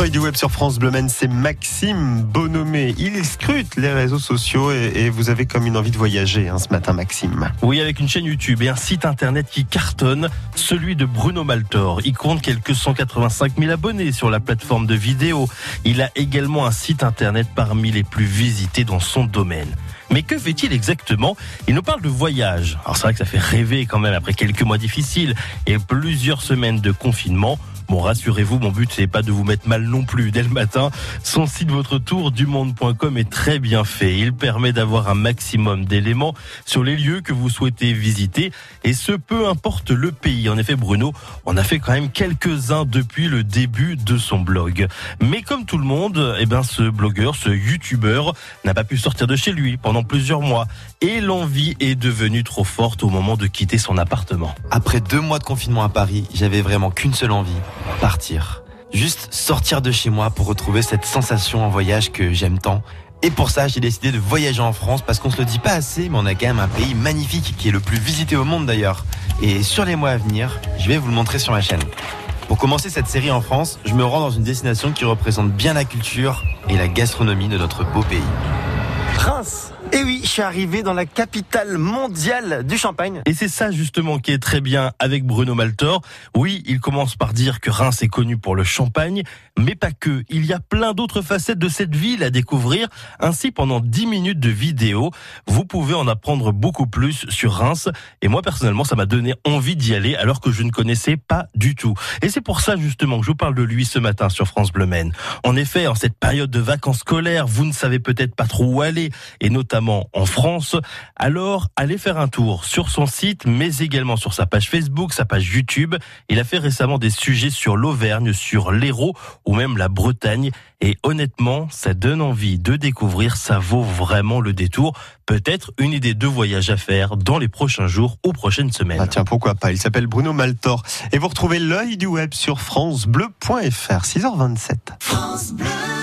Œil du web sur France Bleu c'est Maxime Bonomé. Il scrute les réseaux sociaux et, vous avez comme une envie de voyager hein, ce matin, Maxime. Oui, avec une chaîne YouTube et un site internet qui cartonne, celui de Bruno Maltor. Il compte quelques 185 000 abonnés sur la plateforme de vidéo. Il a également un site internet parmi les plus visités dans son domaine. Mais que fait-il exactement? Il nous parle de voyage. Alors c'est vrai que ça fait rêver quand même après quelques mois difficiles et plusieurs semaines de confinement. Bon, rassurez-vous, mon but, c'est pas de vous mettre mal non plus dès le matin. Son site Votre Tour du Monde.com est très bien fait. Il permet d'avoir un maximum d'éléments sur les lieux que vous souhaitez visiter. Et ce, peu importe le pays. En effet, Bruno, on a fait quand même quelques-uns depuis le début de son blog. Mais comme tout le monde, eh ben, ce blogueur, ce youtubeur, n'a pas pu sortir de chez lui pendant plusieurs mois. Et l'envie est devenue trop forte au moment de quitter son appartement. Après deux mois de confinement à Paris, j'avais vraiment qu'une seule envie partir. Juste sortir de chez moi pour retrouver cette sensation en voyage que j'aime tant. Et pour ça, j'ai décidé de voyager en France parce qu'on se le dit pas assez, mais on a quand même un pays magnifique qui est le plus visité au monde d'ailleurs. Et sur les mois à venir, je vais vous le montrer sur ma chaîne. Pour commencer cette série en France, je me rends dans une destination qui représente bien la culture et la gastronomie de notre beau pays. Reims et oui, je suis arrivé dans la capitale mondiale du champagne. Et c'est ça justement qui est très bien avec Bruno Maltor. Oui, il commence par dire que Reims est connu pour le champagne, mais pas que. Il y a plein d'autres facettes de cette ville à découvrir. Ainsi, pendant 10 minutes de vidéo, vous pouvez en apprendre beaucoup plus sur Reims. Et moi, personnellement, ça m'a donné envie d'y aller alors que je ne connaissais pas du tout. Et c'est pour ça justement que je vous parle de lui ce matin sur France Bleu Maine. En effet, en cette période de vacances scolaires, vous ne savez peut-être pas trop où aller, et notamment en France. Alors, allez faire un tour sur son site, mais également sur sa page Facebook, sa page YouTube. Il a fait récemment des sujets sur l'Auvergne, sur l'Hérault ou même la Bretagne. Et honnêtement, ça donne envie de découvrir, ça vaut vraiment le détour. Peut-être une idée de voyage à faire dans les prochains jours ou prochaines semaines. Ah tiens, pourquoi pas. Il s'appelle Bruno Maltor. Et vous retrouvez l'œil du web sur francebleu.fr, 6h27. France Bleu.